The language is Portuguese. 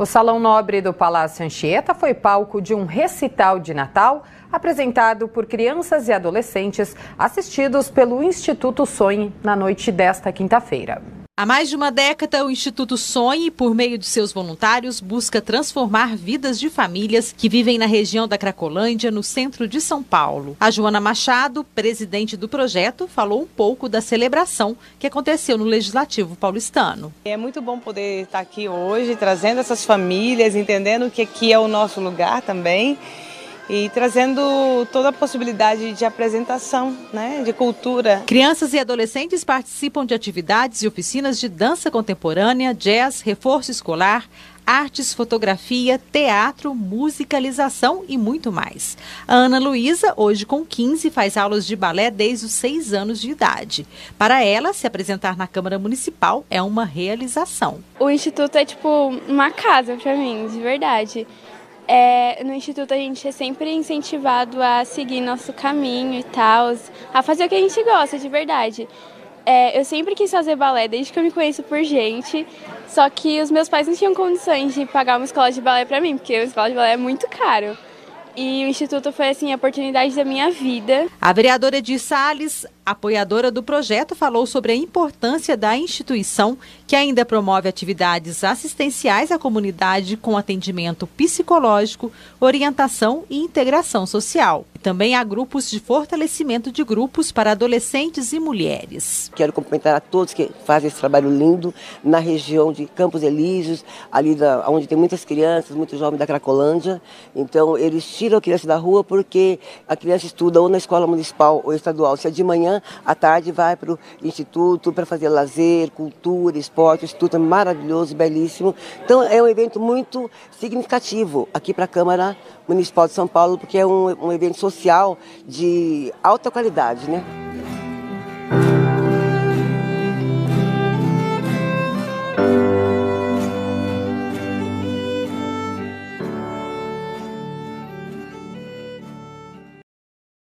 O Salão Nobre do Palácio Anchieta foi palco de um recital de Natal apresentado por crianças e adolescentes assistidos pelo Instituto Sonhe na noite desta quinta-feira. Há mais de uma década, o Instituto Sonhe, por meio de seus voluntários, busca transformar vidas de famílias que vivem na região da Cracolândia, no centro de São Paulo. A Joana Machado, presidente do projeto, falou um pouco da celebração que aconteceu no Legislativo paulistano. É muito bom poder estar aqui hoje, trazendo essas famílias, entendendo que aqui é o nosso lugar também e trazendo toda a possibilidade de apresentação, né, de cultura. Crianças e adolescentes participam de atividades e oficinas de dança contemporânea, jazz, reforço escolar, artes, fotografia, teatro, musicalização e muito mais. A Ana Luísa, hoje com 15, faz aulas de balé desde os 6 anos de idade. Para ela, se apresentar na Câmara Municipal é uma realização. O Instituto é tipo uma casa para mim, de verdade. É, no Instituto a gente é sempre incentivado a seguir nosso caminho e tal, a fazer o que a gente gosta de verdade. É, eu sempre quis fazer balé desde que eu me conheço por gente, só que os meus pais não tinham condições de pagar uma escola de balé para mim, porque a escola de balé é muito caro. E o Instituto foi assim a oportunidade da minha vida. A vereadora Edir Salles, apoiadora do projeto, falou sobre a importância da instituição, que ainda promove atividades assistenciais à comunidade com atendimento psicológico, orientação e integração social. Também há grupos de fortalecimento de grupos para adolescentes e mulheres. Quero cumprimentar a todos que fazem esse trabalho lindo na região de Campos Elíseos, ali da, onde tem muitas crianças, muitos jovens da Cracolândia. Então, eles tiram a criança da rua porque a criança estuda ou na escola municipal ou estadual. Se é de manhã, à tarde vai para o instituto para fazer lazer, cultura, esporte. O instituto é maravilhoso, belíssimo. Então, é um evento muito significativo aqui para a Câmara Municipal de São Paulo, porque é um, um evento social de alta qualidade, né?